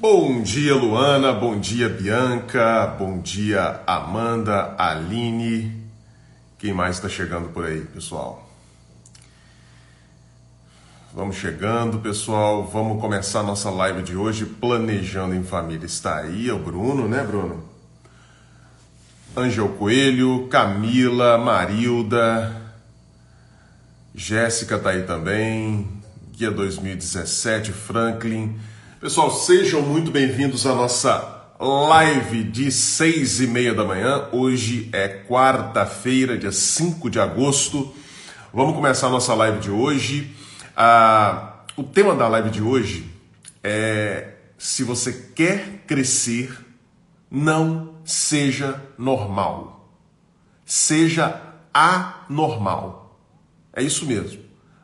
Bom dia, Luana. Bom dia, Bianca. Bom dia, Amanda, Aline. Quem mais está chegando por aí, pessoal? Vamos chegando, pessoal. Vamos começar nossa live de hoje planejando em família. Está aí é o Bruno, né, Bruno? Angel Coelho, Camila, Marilda, Jéssica tá aí também, Guia 2017, Franklin. Pessoal, sejam muito bem-vindos à nossa live de seis e meia da manhã. Hoje é quarta-feira, dia 5 de agosto. Vamos começar a nossa live de hoje. Ah, o tema da live de hoje é se você quer crescer, não seja normal. Seja anormal. É isso mesmo.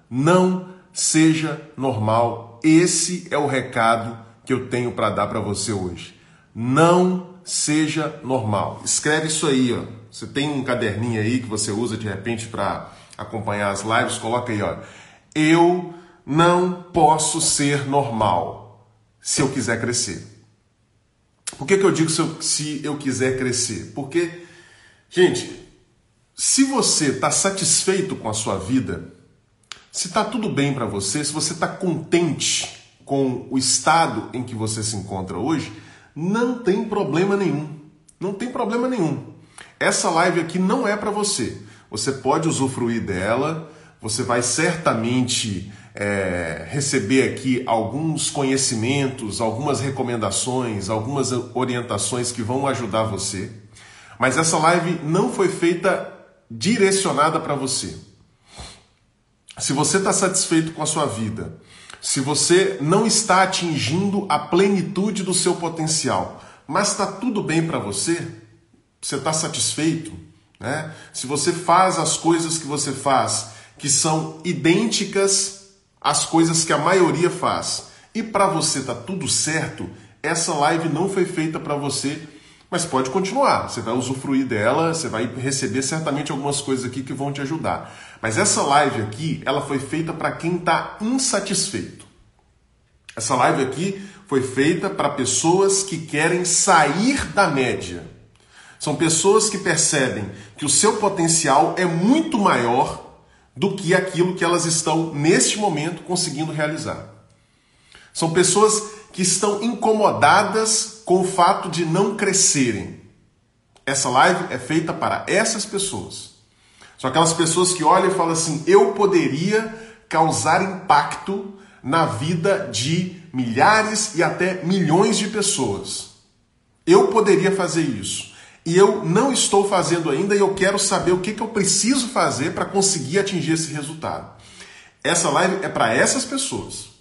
Não seja normal esse é o recado que eu tenho para dar para você hoje. Não seja normal. Escreve isso aí, ó. Você tem um caderninho aí que você usa de repente para acompanhar as lives, coloca aí, ó. Eu não posso ser normal se eu quiser crescer. Por que, que eu digo se eu, se eu quiser crescer? Porque, gente, se você está satisfeito com a sua vida, se está tudo bem para você, se você está contente com o estado em que você se encontra hoje, não tem problema nenhum. Não tem problema nenhum. Essa live aqui não é para você. Você pode usufruir dela, você vai certamente é, receber aqui alguns conhecimentos, algumas recomendações, algumas orientações que vão ajudar você. Mas essa live não foi feita direcionada para você. Se você está satisfeito com a sua vida, se você não está atingindo a plenitude do seu potencial, mas está tudo bem para você, você está satisfeito, né? Se você faz as coisas que você faz, que são idênticas às coisas que a maioria faz, e para você está tudo certo, essa live não foi feita para você mas pode continuar, você vai usufruir dela, você vai receber certamente algumas coisas aqui que vão te ajudar. Mas essa live aqui, ela foi feita para quem está insatisfeito. Essa live aqui foi feita para pessoas que querem sair da média. São pessoas que percebem que o seu potencial é muito maior do que aquilo que elas estão neste momento conseguindo realizar. São pessoas que estão incomodadas com o fato de não crescerem. Essa live é feita para essas pessoas. São aquelas pessoas que olham e falam assim: eu poderia causar impacto na vida de milhares e até milhões de pessoas. Eu poderia fazer isso. E eu não estou fazendo ainda e eu quero saber o que, que eu preciso fazer para conseguir atingir esse resultado. Essa live é para essas pessoas.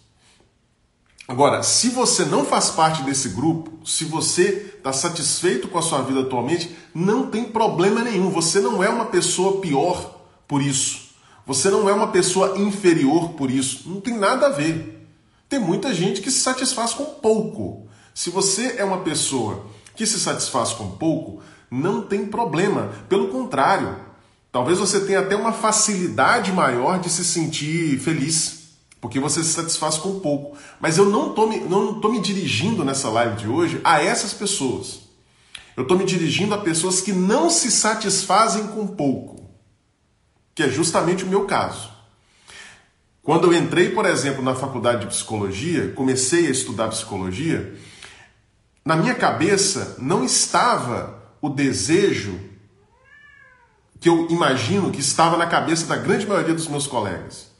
Agora, se você não faz parte desse grupo, se você está satisfeito com a sua vida atualmente, não tem problema nenhum. Você não é uma pessoa pior por isso. Você não é uma pessoa inferior por isso. Não tem nada a ver. Tem muita gente que se satisfaz com pouco. Se você é uma pessoa que se satisfaz com pouco, não tem problema. Pelo contrário, talvez você tenha até uma facilidade maior de se sentir feliz porque você se satisfaz com pouco. Mas eu não estou me, não tô me dirigindo nessa live de hoje a essas pessoas. Eu estou me dirigindo a pessoas que não se satisfazem com pouco, que é justamente o meu caso. Quando eu entrei, por exemplo, na faculdade de psicologia, comecei a estudar psicologia, na minha cabeça não estava o desejo que eu imagino que estava na cabeça da grande maioria dos meus colegas.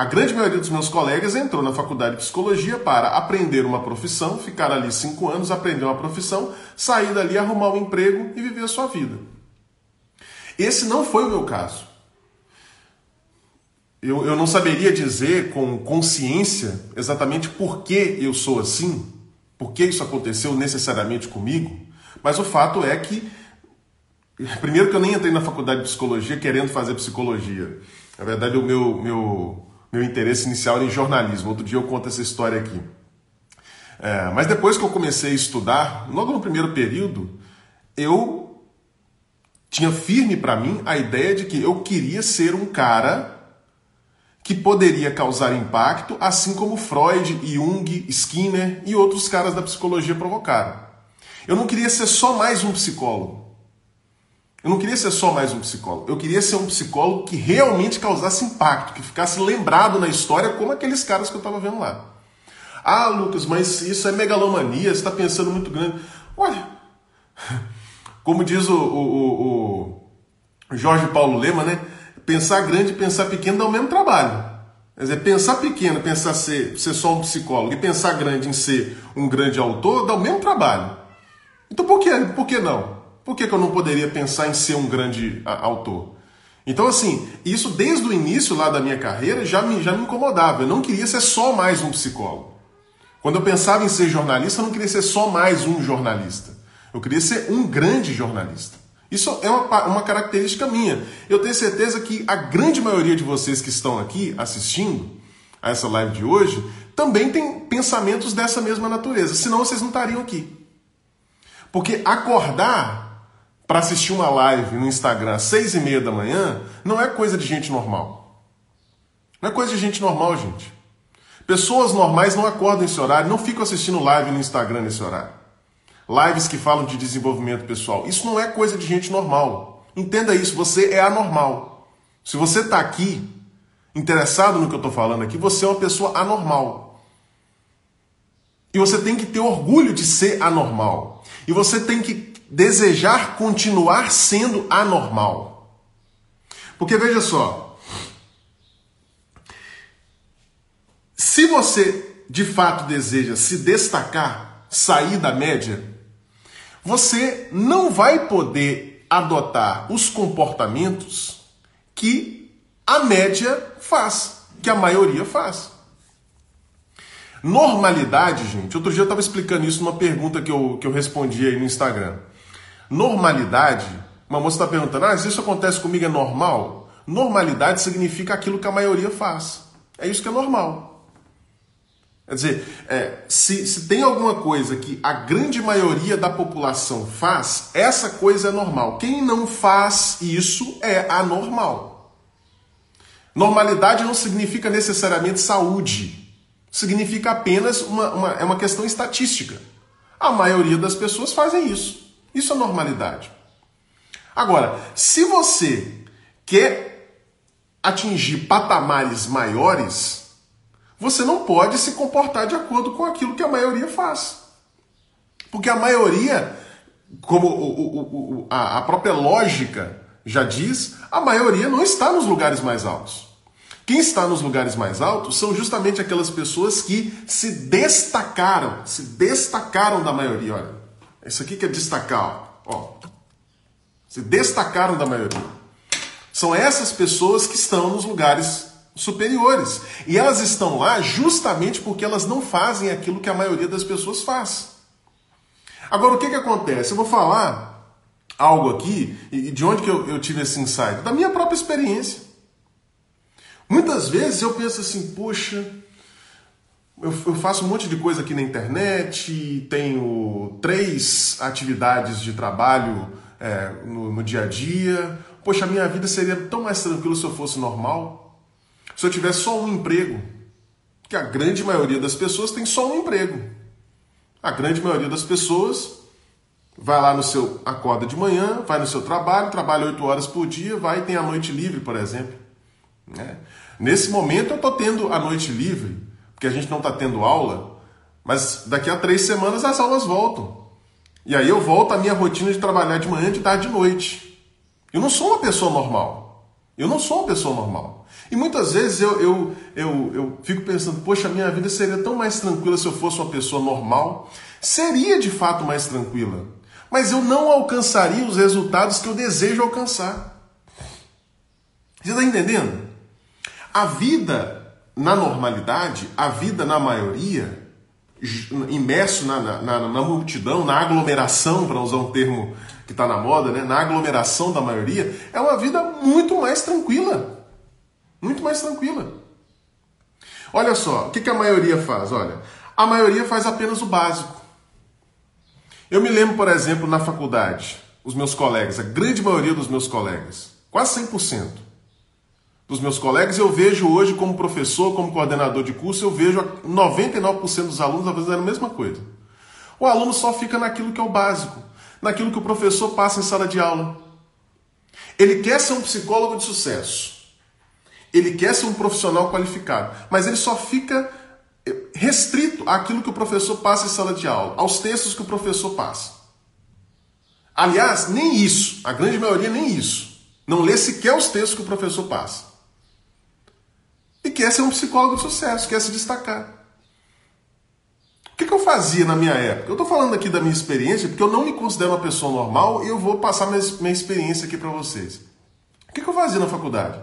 A grande maioria dos meus colegas entrou na faculdade de psicologia para aprender uma profissão, ficar ali cinco anos, aprender uma profissão, sair dali, arrumar um emprego e viver a sua vida. Esse não foi o meu caso. Eu, eu não saberia dizer com consciência exatamente por que eu sou assim, por que isso aconteceu necessariamente comigo, mas o fato é que, primeiro que eu nem entrei na faculdade de psicologia querendo fazer psicologia. Na verdade, o meu, meu meu interesse inicial era em jornalismo. Outro dia eu conto essa história aqui. É, mas depois que eu comecei a estudar, logo no primeiro período, eu tinha firme para mim a ideia de que eu queria ser um cara que poderia causar impacto, assim como Freud, Jung, Skinner e outros caras da psicologia provocaram. Eu não queria ser só mais um psicólogo. Eu não queria ser só mais um psicólogo. Eu queria ser um psicólogo que realmente causasse impacto, que ficasse lembrado na história como aqueles caras que eu estava vendo lá. Ah, Lucas, mas isso é megalomania, você está pensando muito grande. Olha, como diz o, o, o Jorge Paulo Lema, né? Pensar grande e pensar pequeno dá o mesmo trabalho. Quer dizer, pensar pequeno, pensar ser, ser só um psicólogo e pensar grande em ser um grande autor dá o mesmo trabalho. Então por que, por que não? Por que, que eu não poderia pensar em ser um grande autor? Então, assim, isso desde o início lá da minha carreira já me, já me incomodava. Eu não queria ser só mais um psicólogo. Quando eu pensava em ser jornalista, eu não queria ser só mais um jornalista. Eu queria ser um grande jornalista. Isso é uma, uma característica minha. Eu tenho certeza que a grande maioria de vocês que estão aqui assistindo a essa live de hoje também tem pensamentos dessa mesma natureza. Senão vocês não estariam aqui. Porque acordar para assistir uma live no Instagram às seis e meia da manhã não é coisa de gente normal. Não é coisa de gente normal, gente. Pessoas normais não acordam nesse horário, não ficam assistindo live no Instagram nesse horário. Lives que falam de desenvolvimento pessoal. Isso não é coisa de gente normal. Entenda isso, você é anormal. Se você está aqui, interessado no que eu estou falando aqui, você é uma pessoa anormal. E você tem que ter orgulho de ser anormal. E você tem que desejar continuar sendo anormal. Porque veja só, Se você de fato deseja se destacar, sair da média, você não vai poder adotar os comportamentos que a média faz, que a maioria faz. Normalidade, gente, outro dia eu estava explicando isso numa pergunta que eu, que eu respondi aí no Instagram. Normalidade, uma moça está perguntando, ah, isso acontece comigo é normal? Normalidade significa aquilo que a maioria faz. É isso que é normal. Quer dizer, é, se, se tem alguma coisa que a grande maioria da população faz, essa coisa é normal. Quem não faz isso é anormal. Normalidade não significa necessariamente saúde. Significa apenas uma, uma, é uma questão estatística. A maioria das pessoas fazem isso. Isso é normalidade. Agora, se você quer atingir patamares maiores, você não pode se comportar de acordo com aquilo que a maioria faz. Porque a maioria, como a própria lógica já diz, a maioria não está nos lugares mais altos. Quem está nos lugares mais altos são justamente aquelas pessoas que se destacaram, se destacaram da maioria. Olha, isso aqui que é destacar, ó. Se destacaram da maioria. São essas pessoas que estão nos lugares superiores. E elas estão lá justamente porque elas não fazem aquilo que a maioria das pessoas faz. Agora, o que, que acontece? Eu vou falar algo aqui, e de onde que eu, eu tive esse insight? Da minha própria experiência. Muitas vezes eu penso assim, poxa, eu, faço um monte de coisa aqui na internet, tenho três atividades de trabalho é, no, no dia a dia. Poxa, a minha vida seria tão mais tranquila se eu fosse normal se eu tiver só um emprego, que a grande maioria das pessoas tem só um emprego. A grande maioria das pessoas vai lá no seu acorda de manhã, vai no seu trabalho, trabalha oito horas por dia, vai e tem a noite livre, por exemplo. Né? Nesse momento eu estou tendo a noite livre, porque a gente não está tendo aula, mas daqui a três semanas as aulas voltam. E aí eu volto à minha rotina de trabalhar de manhã, de tarde e de noite. Eu não sou uma pessoa normal. Eu não sou uma pessoa normal. E muitas vezes eu, eu, eu, eu fico pensando, poxa, minha vida seria tão mais tranquila se eu fosse uma pessoa normal. Seria de fato mais tranquila, mas eu não alcançaria os resultados que eu desejo alcançar. Você está entendendo? A vida na normalidade, a vida na maioria, imerso na, na, na, na multidão, na aglomeração, para usar um termo que está na moda, né? na aglomeração da maioria, é uma vida muito mais tranquila. Muito mais tranquila. Olha só, o que, que a maioria faz? Olha, a maioria faz apenas o básico. Eu me lembro, por exemplo, na faculdade, os meus colegas, a grande maioria dos meus colegas, quase 100%, dos meus colegas, eu vejo hoje como professor, como coordenador de curso, eu vejo 99% dos alunos fazendo a mesma coisa. O aluno só fica naquilo que é o básico, naquilo que o professor passa em sala de aula. Ele quer ser um psicólogo de sucesso. Ele quer ser um profissional qualificado, mas ele só fica restrito àquilo que o professor passa em sala de aula, aos textos que o professor passa. Aliás, nem isso, a grande maioria nem isso. Não lê sequer os textos que o professor passa. E quer ser um psicólogo de sucesso, quer se destacar. O que, que eu fazia na minha época? Eu estou falando aqui da minha experiência porque eu não me considero uma pessoa normal e eu vou passar minha, minha experiência aqui para vocês. O que, que eu fazia na faculdade?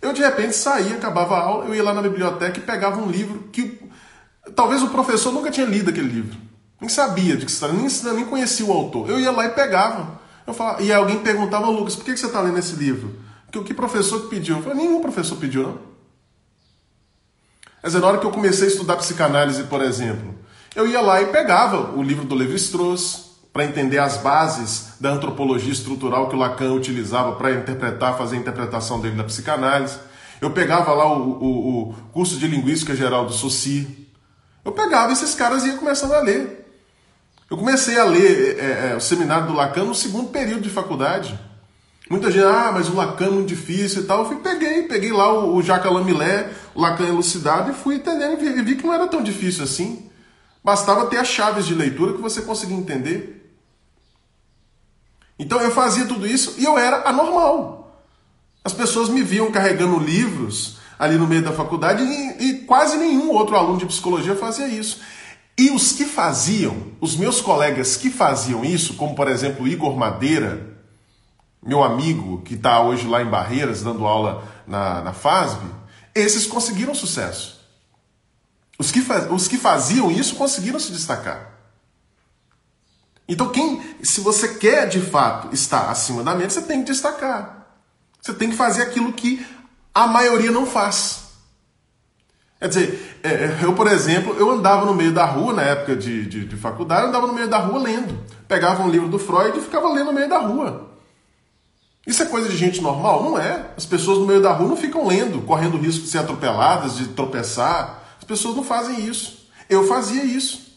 Eu de repente saía, acabava a aula, eu ia lá na biblioteca e pegava um livro que talvez o professor nunca tinha lido aquele livro. Nem sabia de que se nem, nem conhecia o autor. Eu ia lá e pegava. Eu falava, e alguém perguntava, Lucas, por que você está lendo esse livro? Que, que professor que pediu? Eu falei, nenhum professor pediu, não. Quer dizer, na hora que eu comecei a estudar psicanálise, por exemplo, eu ia lá e pegava o livro do Levi-Strauss para entender as bases da antropologia estrutural que o Lacan utilizava para interpretar, fazer a interpretação dele da psicanálise. Eu pegava lá o, o, o curso de linguística geral do Saussure. Eu pegava esses caras e ia começando a ler. Eu comecei a ler é, é, o seminário do Lacan no segundo período de faculdade. Muita gente, ah, mas o Lacan é muito difícil e tal. Eu fui, peguei, peguei lá o, o Jacques Lamillet, Lacan elucidado e fui entendendo e vi, que não era tão difícil assim. Bastava ter as chaves de leitura que você conseguia entender. Então eu fazia tudo isso e eu era anormal. As pessoas me viam carregando livros ali no meio da faculdade e, e quase nenhum outro aluno de psicologia fazia isso. E os que faziam, os meus colegas que faziam isso, como por exemplo Igor Madeira, meu amigo que está hoje lá em Barreiras dando aula na, na FASB, esses conseguiram sucesso. Os que, os que faziam isso conseguiram se destacar. Então, quem, se você quer de fato estar acima da média, você tem que destacar. Você tem que fazer aquilo que a maioria não faz. Quer dizer, é, é, eu, por exemplo, eu andava no meio da rua, na época de, de, de faculdade, eu andava no meio da rua lendo. Pegava um livro do Freud e ficava lendo no meio da rua. Isso é coisa de gente normal? Não é. As pessoas no meio da rua não ficam lendo, correndo risco de ser atropeladas, de tropeçar. As pessoas não fazem isso. Eu fazia isso.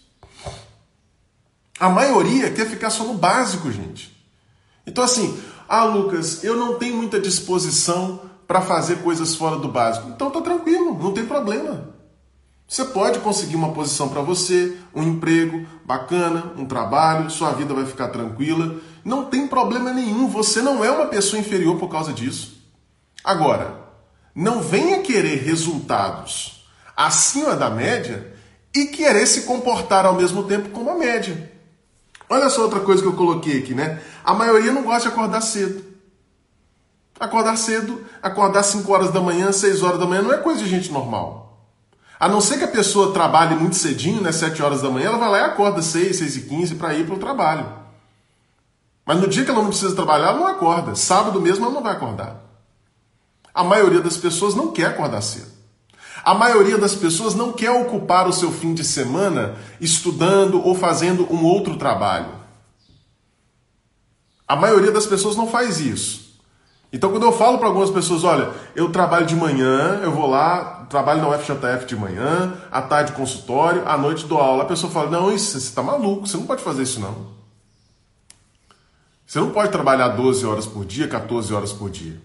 A maioria quer ficar só no básico, gente. Então, assim, ah, Lucas, eu não tenho muita disposição para fazer coisas fora do básico. Então tá tranquilo, não tem problema. Você pode conseguir uma posição para você, um emprego bacana, um trabalho, sua vida vai ficar tranquila. Não tem problema nenhum, você não é uma pessoa inferior por causa disso. Agora, não venha querer resultados acima da média e querer se comportar ao mesmo tempo como a média. Olha só outra coisa que eu coloquei aqui, né? A maioria não gosta de acordar cedo. Acordar cedo, acordar 5 horas da manhã, 6 horas da manhã, não é coisa de gente normal. A não ser que a pessoa trabalhe muito cedinho, né, 7 horas da manhã, ela vai lá e acorda 6, 6 e 15 para ir para o trabalho. Mas no dia que ela não precisa trabalhar, ela não acorda. Sábado mesmo ela não vai acordar. A maioria das pessoas não quer acordar cedo. A maioria das pessoas não quer ocupar o seu fim de semana estudando ou fazendo um outro trabalho. A maioria das pessoas não faz isso. Então, quando eu falo para algumas pessoas, olha, eu trabalho de manhã, eu vou lá, trabalho na UFJF de manhã, à tarde consultório, à noite dou aula, a pessoa fala: não, isso, você está maluco, você não pode fazer isso não. Você não pode trabalhar 12 horas por dia, 14 horas por dia.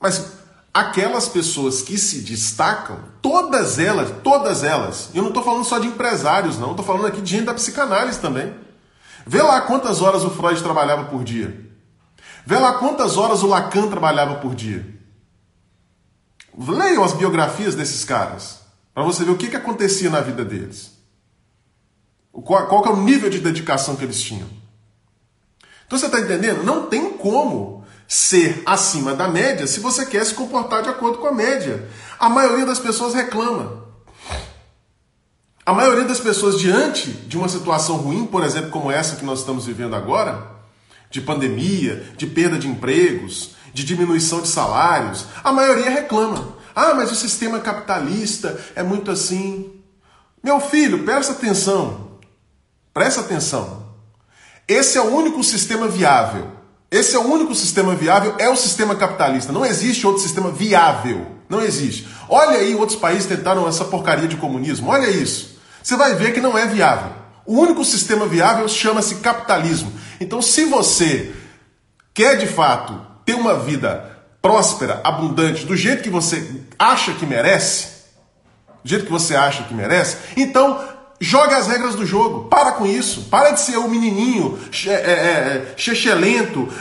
Mas aquelas pessoas que se destacam, todas elas, todas elas, eu não estou falando só de empresários, não, estou falando aqui de gente da psicanálise também. Vê lá quantas horas o Freud trabalhava por dia. Vê lá quantas horas o Lacan trabalhava por dia. Leiam as biografias desses caras, para você ver o que, que acontecia na vida deles. Qual, qual é o nível de dedicação que eles tinham. Então você está entendendo? Não tem como ser acima da média se você quer se comportar de acordo com a média. A maioria das pessoas reclama. A maioria das pessoas, diante de uma situação ruim, por exemplo, como essa que nós estamos vivendo agora, de pandemia, de perda de empregos, de diminuição de salários, a maioria reclama. Ah, mas o sistema capitalista é muito assim. Meu filho, presta atenção. Presta atenção. Esse é o único sistema viável Esse é o único sistema viável, é o sistema capitalista. Não existe outro sistema viável. Não existe. Olha aí, outros países tentaram essa porcaria de comunismo. Olha isso. Você vai ver que não é viável. O único sistema viável chama-se capitalismo. Então, se você quer de fato ter uma vida próspera, abundante, do jeito que você acha que merece, do jeito que você acha que merece, então joga as regras do jogo. Para com isso. Para de ser o menininho é, é,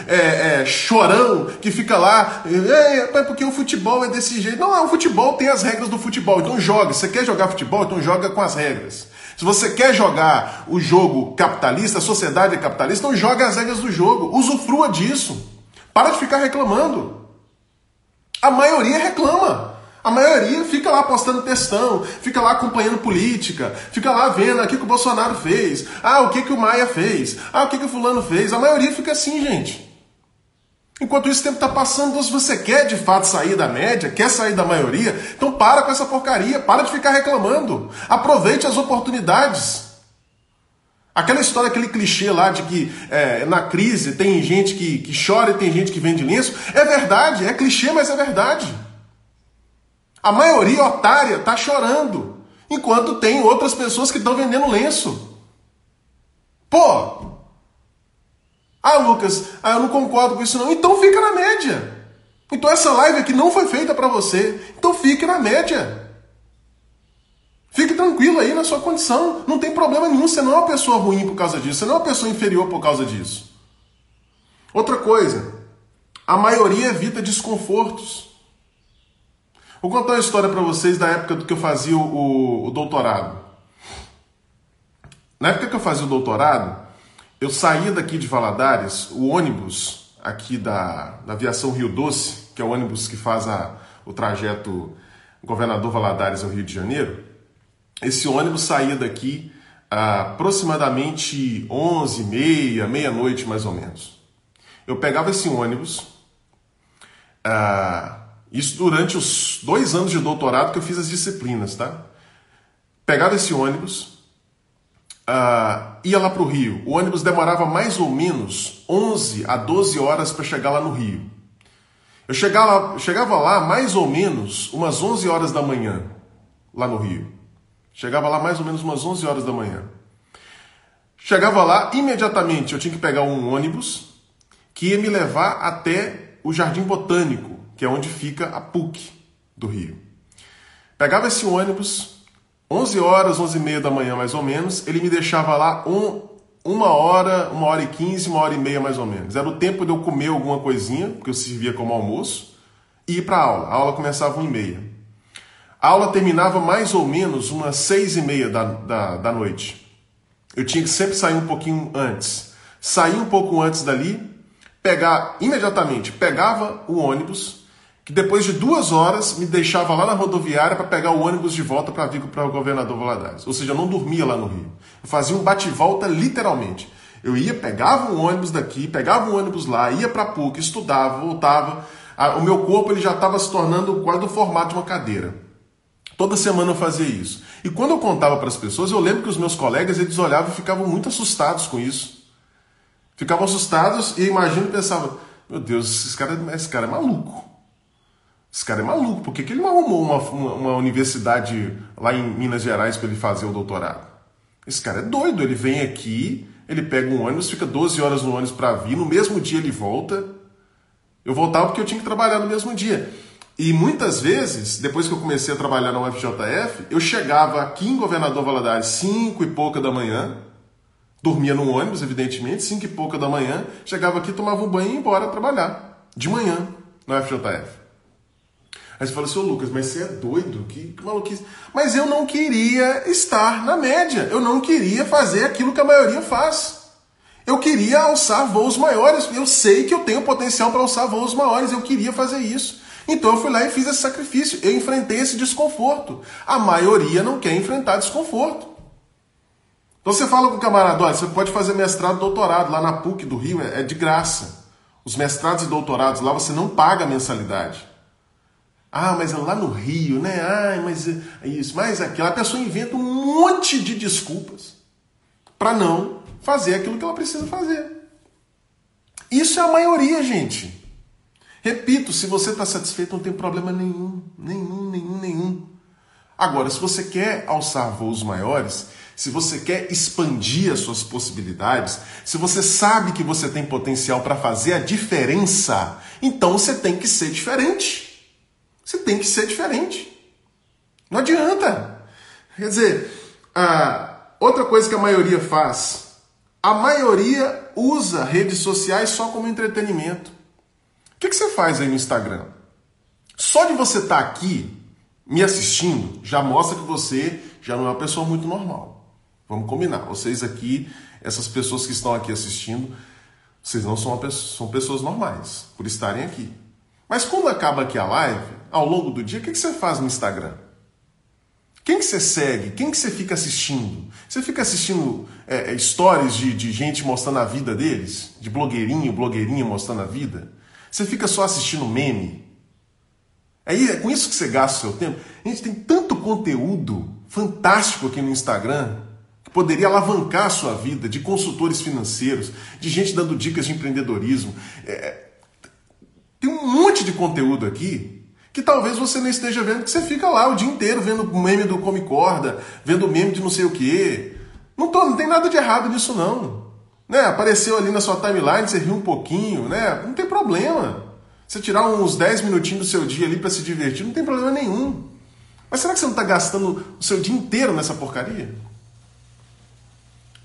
é, é, chorão, que fica lá, é, porque o futebol é desse jeito. Não, o futebol tem as regras do futebol, então joga. Você quer jogar futebol, então joga com as regras. Se você quer jogar o jogo capitalista, a sociedade é capitalista, então joga as regras do jogo. Usufrua disso. Para de ficar reclamando. A maioria reclama. A maioria fica lá postando textão, fica lá acompanhando política, fica lá vendo o que, que o Bolsonaro fez, ah, o que, que o Maia fez, ah, o que, que o fulano fez. A maioria fica assim, gente. Enquanto isso, o tempo está passando, se você quer de fato sair da média, quer sair da maioria, então para com essa porcaria, para de ficar reclamando. Aproveite as oportunidades. Aquela história, aquele clichê lá de que é, na crise tem gente que, que chora e tem gente que vende lenço, é verdade, é clichê, mas é verdade. A maioria otária está chorando, enquanto tem outras pessoas que estão vendendo lenço. Pô! Ah, Lucas, ah, eu não concordo com isso não. Então fica na média. Então essa live aqui não foi feita para você. Então fique na média. Fique tranquilo aí na sua condição. Não tem problema nenhum. Você não é uma pessoa ruim por causa disso. Você não é uma pessoa inferior por causa disso. Outra coisa. A maioria evita desconfortos. Vou contar uma história para vocês da época do que eu fazia o, o, doutorado. Na época que eu fazia o doutorado, eu saía daqui de Valadares, o ônibus aqui da, da aviação Rio Doce, que é o ônibus que faz a, o trajeto Governador Valadares ao Rio de Janeiro, esse ônibus saía daqui aproximadamente 11, meia, meia-noite mais ou menos. Eu pegava esse ônibus, ah, isso durante os dois anos de doutorado que eu fiz as disciplinas, tá? Pegava esse ônibus, uh, ia lá para o Rio. O ônibus demorava mais ou menos 11 a 12 horas para chegar lá no Rio. Eu chegava, chegava lá mais ou menos umas 11 horas da manhã, lá no Rio. Chegava lá mais ou menos umas 11 horas da manhã. Chegava lá, imediatamente eu tinha que pegar um ônibus que ia me levar até o Jardim Botânico, que é onde fica a PUC do Rio. Pegava esse ônibus, 11 horas, 11 e meia da manhã mais ou menos, ele me deixava lá um, uma hora, uma hora e quinze, uma hora e meia mais ou menos. Era o tempo de eu comer alguma coisinha, que eu servia como almoço, e ir para a aula. A aula começava 1 e meia. A aula terminava mais ou menos umas seis e meia da, da, da noite. Eu tinha que sempre sair um pouquinho antes. Sair um pouco antes dali, pegar imediatamente, pegava o ônibus, que depois de duas horas me deixava lá na rodoviária para pegar o ônibus de volta para vir para o governador Valadares. Ou seja, eu não dormia lá no Rio. Eu fazia um bate-volta literalmente. Eu ia, pegava um ônibus daqui, pegava um ônibus lá, ia para a PUC, estudava, voltava. O meu corpo ele já estava se tornando quase do formato de uma cadeira. Toda semana eu fazia isso. E quando eu contava para as pessoas, eu lembro que os meus colegas eles olhavam e ficavam muito assustados com isso. Ficavam assustados e imagino pensavam: meu Deus, esse cara, esse cara é maluco. Esse cara é maluco, por que, que ele não arrumou uma, uma, uma universidade lá em Minas Gerais para ele fazer o doutorado? Esse cara é doido, ele vem aqui, ele pega um ônibus, fica 12 horas no ônibus para vir, no mesmo dia ele volta. Eu voltava porque eu tinha que trabalhar no mesmo dia. E muitas vezes, depois que eu comecei a trabalhar na UFJF, eu chegava aqui em Governador Valadares 5 e pouca da manhã, dormia no ônibus, evidentemente, 5 e pouca da manhã, chegava aqui, tomava um banho e ia embora trabalhar, de manhã, na UFJF. Aí você fala assim, ô Lucas, mas você é doido? Que, que maluquice. Mas eu não queria estar na média. Eu não queria fazer aquilo que a maioria faz. Eu queria alçar voos maiores. Eu sei que eu tenho potencial para alçar voos maiores. Eu queria fazer isso. Então eu fui lá e fiz esse sacrifício. Eu enfrentei esse desconforto. A maioria não quer enfrentar desconforto. Então você fala com o camarada, olha, você pode fazer mestrado, doutorado lá na PUC do Rio, é, é de graça. Os mestrados e doutorados lá você não paga mensalidade. Ah, mas é lá no Rio, né? Ah, mas é isso, mas aquilo. A pessoa inventa um monte de desculpas para não fazer aquilo que ela precisa fazer. Isso é a maioria, gente. Repito, se você está satisfeito, não tem problema nenhum, nenhum, nenhum, nenhum. Agora, se você quer alçar voos maiores, se você quer expandir as suas possibilidades, se você sabe que você tem potencial para fazer a diferença, então você tem que ser diferente. Você tem que ser diferente. Não adianta. Quer dizer, outra coisa que a maioria faz, a maioria usa redes sociais só como entretenimento. O que, você faz aí no Instagram? Só de você estar tá aqui me assistindo já mostra que você já não é uma pessoa muito normal. Vamos combinar. Vocês aqui, essas pessoas que estão aqui assistindo, vocês não são, pessoa, são pessoas normais por estarem aqui. Mas quando acaba aqui a live, ao longo do dia, o que, você faz no Instagram? Quem que você segue? Quem que você fica assistindo? Você fica assistindo é, é, stories de, de gente mostrando a vida deles? De blogueirinho, blogueirinha mostrando a vida? Você fica só assistindo meme? É, é com isso que você gasta o seu tempo? A gente tem tanto conteúdo fantástico aqui no Instagram que poderia alavancar a sua vida, de consultores financeiros, de gente dando dicas de empreendedorismo. É, tem um monte de conteúdo aqui que talvez você não esteja vendo, que você fica lá o dia inteiro vendo o meme do Come Corda, vendo o meme de não sei o quê. Não, tô, não tem nada de errado nisso, não. Né? Apareceu ali na sua timeline, você riu um pouquinho, né? Não tem problema. Você tirar uns 10 minutinhos do seu dia ali para se divertir, não tem problema nenhum. Mas será que você não está gastando o seu dia inteiro nessa porcaria?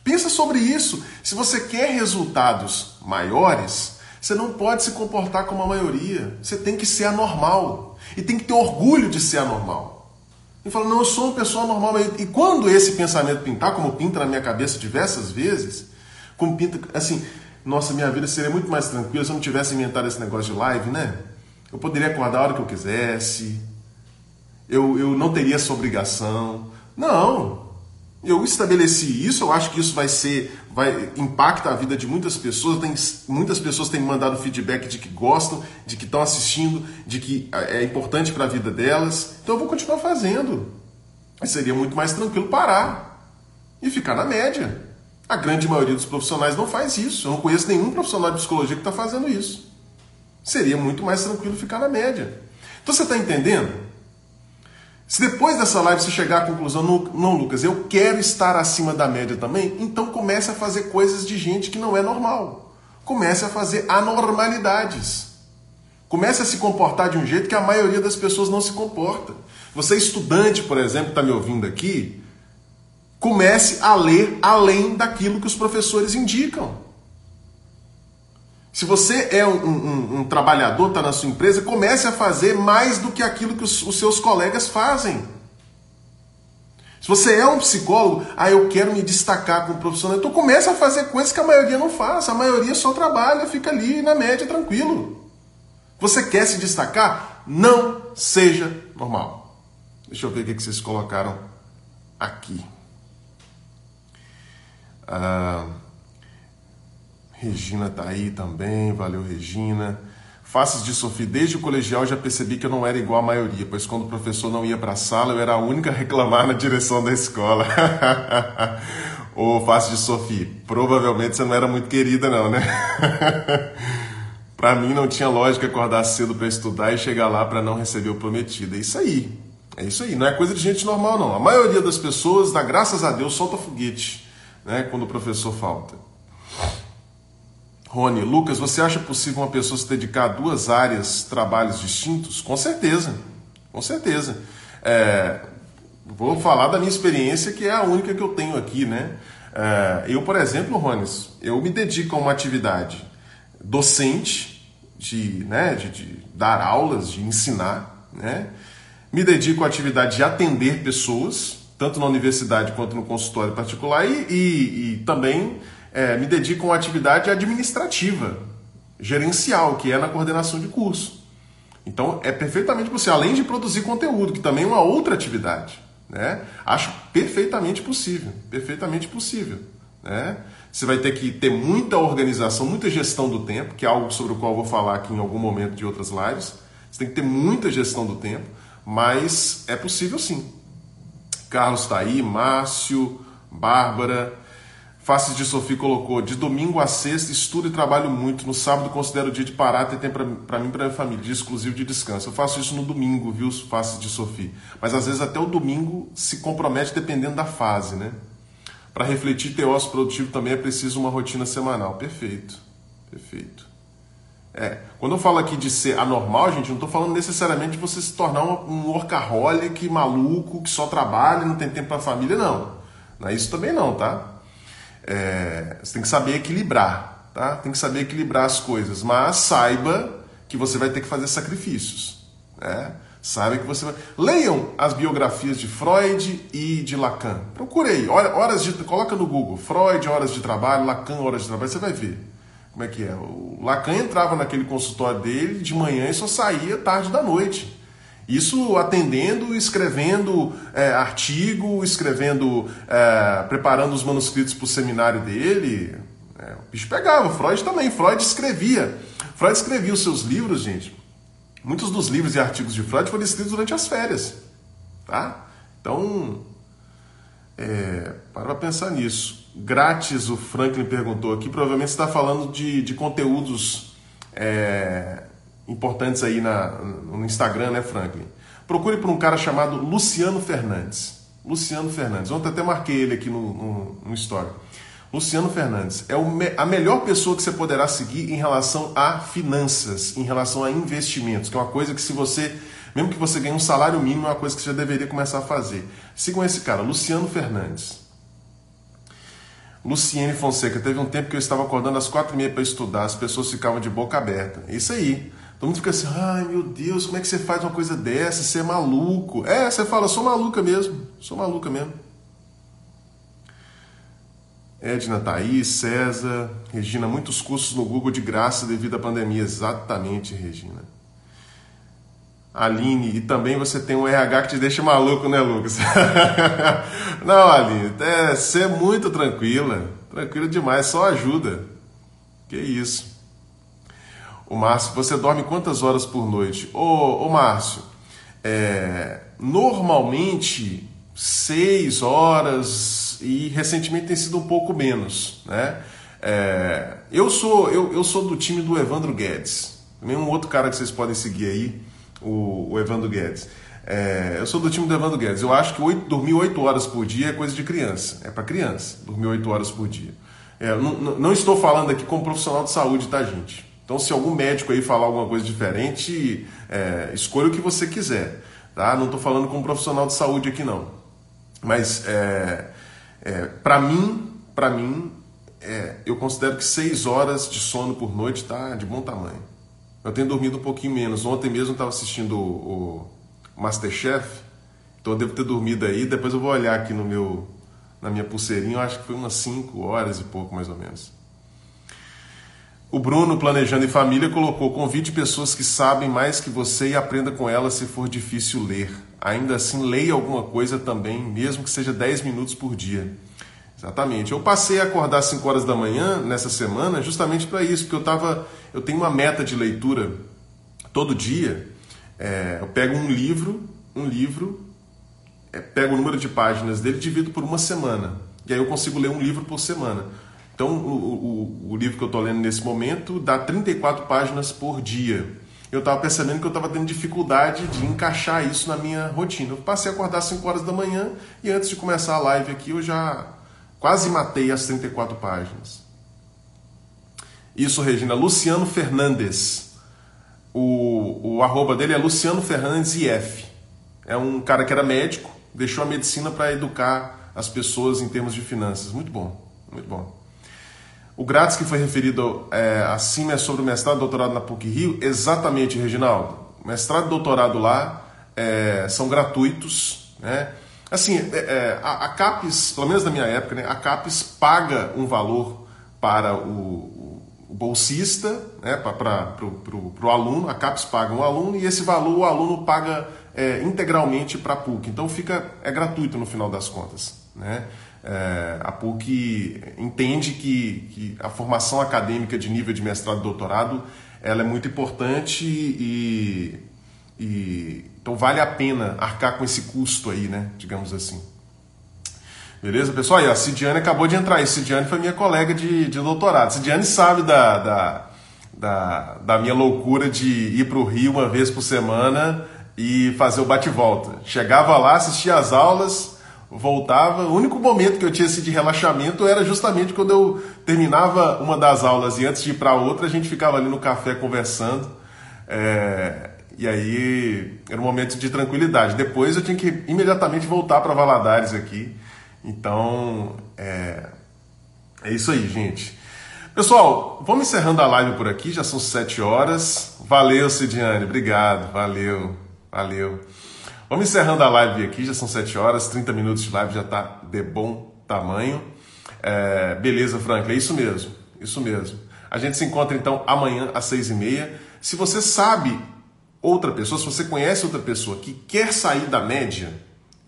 Pensa sobre isso. Se você quer resultados maiores, você não pode se comportar como a maioria. Você tem que ser anormal. E tem que ter orgulho de ser anormal. E fala, não, eu sou uma pessoa normal. E quando esse pensamento pintar, como pinta na minha cabeça diversas vezes, como pinta, assim, nossa, minha vida seria muito mais tranquila se eu não tivesse inventado esse negócio de live, né? Eu poderia acordar a hora que eu quisesse, eu, eu não teria essa obrigação. Não, eu estabeleci isso, eu acho que isso vai ser, vai impacta a vida de muitas pessoas. Tem, muitas pessoas têm mandado feedback de que gostam, de que estão assistindo, de que é, é importante para a vida delas. Então eu vou continuar fazendo. Mas seria muito mais tranquilo parar e ficar na média. A grande maioria dos profissionais não faz isso. Eu não conheço nenhum profissional de psicologia que está fazendo isso. Seria muito mais tranquilo ficar na média. Então você está entendendo? Se depois dessa live você chegar à conclusão, não, não, Lucas, eu quero estar acima da média também, então comece a fazer coisas de gente que não é normal. Comece a fazer anormalidades. Comece a se comportar de um jeito que a maioria das pessoas não se comporta. Você, estudante, por exemplo, está me ouvindo aqui, comece a ler além daquilo que os professores indicam. Se você é um, um, um trabalhador, está na sua empresa, comece a fazer mais do que aquilo que os, os seus colegas fazem. Se você é um psicólogo, ah, eu quero me destacar como profissional, então comece a fazer coisas que a maioria não faz. A maioria só trabalha, fica ali na média tranquilo. Você quer se destacar? Não seja normal. Deixa eu ver o que vocês colocaram aqui. Ah. Regina tá aí também, valeu Regina. Faces de Sofia, desde o colegial já percebi que eu não era igual à maioria, pois quando o professor não ia para a sala, eu era a única a reclamar na direção da escola. Ô, Faces de Sofia, provavelmente você não era muito querida não, né? para mim não tinha lógica acordar cedo para estudar e chegar lá para não receber o prometido. É isso aí. É isso aí, não é coisa de gente normal não. A maioria das pessoas, dá graças a Deus, solta foguete, né, quando o professor falta. Rony, Lucas, você acha possível uma pessoa se dedicar a duas áreas, trabalhos distintos? Com certeza, com certeza. É, vou falar da minha experiência, que é a única que eu tenho aqui, né? É, eu, por exemplo, Rony, eu me dedico a uma atividade docente, de, né, de, de dar aulas, de ensinar, né? Me dedico à atividade de atender pessoas, tanto na universidade quanto no consultório particular, e, e, e também é, me dedico a uma atividade administrativa, gerencial, que é na coordenação de curso. Então é perfeitamente possível, além de produzir conteúdo, que também é uma outra atividade. Né? Acho perfeitamente possível, perfeitamente possível. Né? Você vai ter que ter muita organização, muita gestão do tempo, que é algo sobre o qual eu vou falar aqui em algum momento de outras lives. Você tem que ter muita gestão do tempo, mas é possível sim. Carlos está aí, Márcio, Bárbara, Faces de Sofia colocou: de domingo a sexta estudo e trabalho muito. No sábado considero o dia de parar ter tempo para mim e para minha família, dia exclusivo de descanso. Eu faço isso no domingo, viu, Faces de Sofia. Mas às vezes até o domingo se compromete dependendo da fase, né? Para refletir ter ócio produtivo também é preciso uma rotina semanal. Perfeito, perfeito. É, quando eu falo aqui de ser anormal, gente, não estou falando necessariamente de você se tornar um, workaholic maluco que só trabalha e não tem tempo para a família, não. Não é isso também não, tá? É, você tem que saber equilibrar, tá? Tem que saber equilibrar as coisas, mas saiba que você vai ter que fazer sacrifícios, né? Saiba que você vai... Leiam as biografias de Freud e de Lacan. Procurei, horas de... coloca no Google, Freud, horas de trabalho, Lacan, horas de trabalho, você vai ver como é que é. O Lacan entrava naquele consultório dele de manhã e só saía tarde da noite. Isso atendendo, escrevendo é, artigo, escrevendo, é, preparando os manuscritos para o seminário dele. É, o bicho pegava. Freud também. Freud escrevia. Freud escrevia os seus livros, gente. Muitos dos livros e artigos de Freud foram escritos durante as férias. Tá? Então, é, para pensar nisso. Grátis, o Franklin perguntou aqui. Provavelmente está falando de, de conteúdos é, importantes aí na, no Instagram, né, Franklin? Procure por um cara chamado Luciano Fernandes. Luciano Fernandes. Ontem até marquei ele aqui no, no, no story. Luciano Fernandes é o, a melhor pessoa que você poderá seguir em relação a finanças, em relação a investimentos, que é uma coisa que se você, mesmo que você ganhe um salário mínimo, é uma coisa que você já deveria começar a fazer. Sigam esse cara, Luciano Fernandes. Luciene Fonseca, teve um tempo que eu estava acordando às quatro e meia para estudar, as pessoas ficavam de boca aberta. Isso aí. Todo mundo fica assim, ai meu Deus, como é que você faz uma coisa dessa? Você é maluco. É, você fala, sou maluca mesmo, sou maluca mesmo. Edna Thaís, César, Regina, muitos cursos no Google de graça devido à pandemia. Exatamente, Regina. Aline, e também você tem um RH que te deixa maluco, né, Lucas? Não, Aline, é ser muito tranquila, tranquila demais, só ajuda. Que isso. O Márcio, você dorme quantas horas por noite? Ô, ô Márcio, é, normalmente seis horas e recentemente tem sido um pouco menos, né? É, eu sou eu, eu sou do time do Evandro Guedes, também um outro cara que vocês podem seguir aí, o, o Evandro Guedes. É, eu sou do time do Evandro Guedes. Eu acho que 8, dormir 8 horas por dia é coisa de criança. É para criança, dormir 8 horas por dia. É, não, não, estou falando aqui como profissional de saúde, tá, gente? Então, se algum médico aí falar alguma coisa diferente, é, escolha o que você quiser. Tá? Não estou falando como profissional de saúde aqui, não. Mas, é, é, para mim, para mim, é, eu considero que seis horas de sono por noite está de bom tamanho. Eu tenho dormido um pouquinho menos. Ontem mesmo estava assistindo o, o Masterchef, então eu devo ter dormido aí. Depois eu vou olhar aqui no meu, na minha pulseirinha, eu acho que foi umas 5 horas e pouco mais ou menos. O Bruno, Planejando em Família, colocou: convide pessoas que sabem mais que você e aprenda com elas se for difícil ler. Ainda assim, leia alguma coisa também, mesmo que seja 10 minutos por dia. Exatamente. Eu passei a acordar às 5 horas da manhã nessa semana justamente para isso, porque eu tava, eu tenho uma meta de leitura todo dia. É, eu pego um livro, um livro, é, pego o número de páginas dele, divido por uma semana. E aí eu consigo ler um livro por semana. Então, o, o, o livro que eu estou lendo nesse momento dá 34 páginas por dia. Eu estava percebendo que eu estava tendo dificuldade de encaixar isso na minha rotina. Eu passei a acordar às 5 horas da manhã e antes de começar a live aqui eu já quase matei as 34 páginas. Isso, Regina. Luciano Fernandes. O, o arroba dele é Luciano Fernandes IF. É um cara que era médico, deixou a medicina para educar as pessoas em termos de finanças. Muito bom, muito bom. O grátis que foi referido é, acima é sobre o mestrado e doutorado na PUC Rio? Exatamente, Reginaldo. Mestrado e doutorado lá é, são gratuitos. Né? Assim, é, a, a, CAPES, pelo menos na minha época, né, a CAPES paga um valor para o, o bolsista, né, para o aluno, a CAPES paga um aluno e esse valor o aluno paga integralmente para a PUC. Então fica, é gratuito no final das contas. Né? É, a PUC entende que, que, a formação acadêmica de nível de mestrado e doutorado ela é muito importante e, e, então vale a pena arcar com esse custo aí, né? Digamos assim. Beleza, pessoal? Aí, a Cidiane acabou de entrar aí. Cidiane foi minha colega de, de doutorado. Cidiane sabe da, da, da, da minha loucura de ir para o Rio uma vez por semana e fazer o bate-volta. Chegava lá, assistia as aulas, voltava. O único momento que eu tinha assim, de relaxamento era justamente quando eu terminava uma das aulas e antes de ir para outra, a gente ficava ali no café conversando. É, e aí era um momento de tranquilidade. Depois eu tinha que imediatamente voltar para Valadares aqui. Então é, é isso aí, gente. Pessoal, vamos encerrando a live por aqui, já são sete horas. Valeu, Cidiane, obrigado, valeu, valeu. Vamos encerrando a live aqui, já são sete horas, 30 minutos de live já está de bom tamanho. É, beleza, Franklin, é isso mesmo, isso mesmo. A gente se encontra então amanhã às seis e meia. Se você sabe outra pessoa, se você conhece outra pessoa que quer sair da média,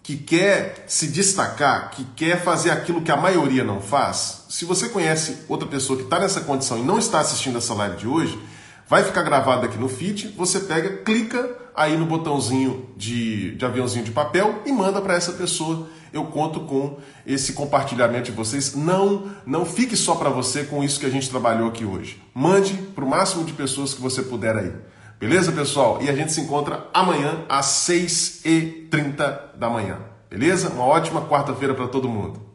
que quer se destacar, que quer fazer aquilo que a maioria não faz, se você conhece outra pessoa que está nessa condição e não está assistindo essa live de hoje, vai ficar gravado aqui no feed, você pega, clica aí no botãozinho de, de aviãozinho de papel e manda para essa pessoa. Eu conto com esse compartilhamento de vocês. Não, não fique só para você com isso que a gente trabalhou aqui hoje. Mande para o máximo de pessoas que você puder aí. Beleza, pessoal? E a gente se encontra amanhã às 6h30 da manhã. Beleza? Uma ótima quarta-feira para todo mundo.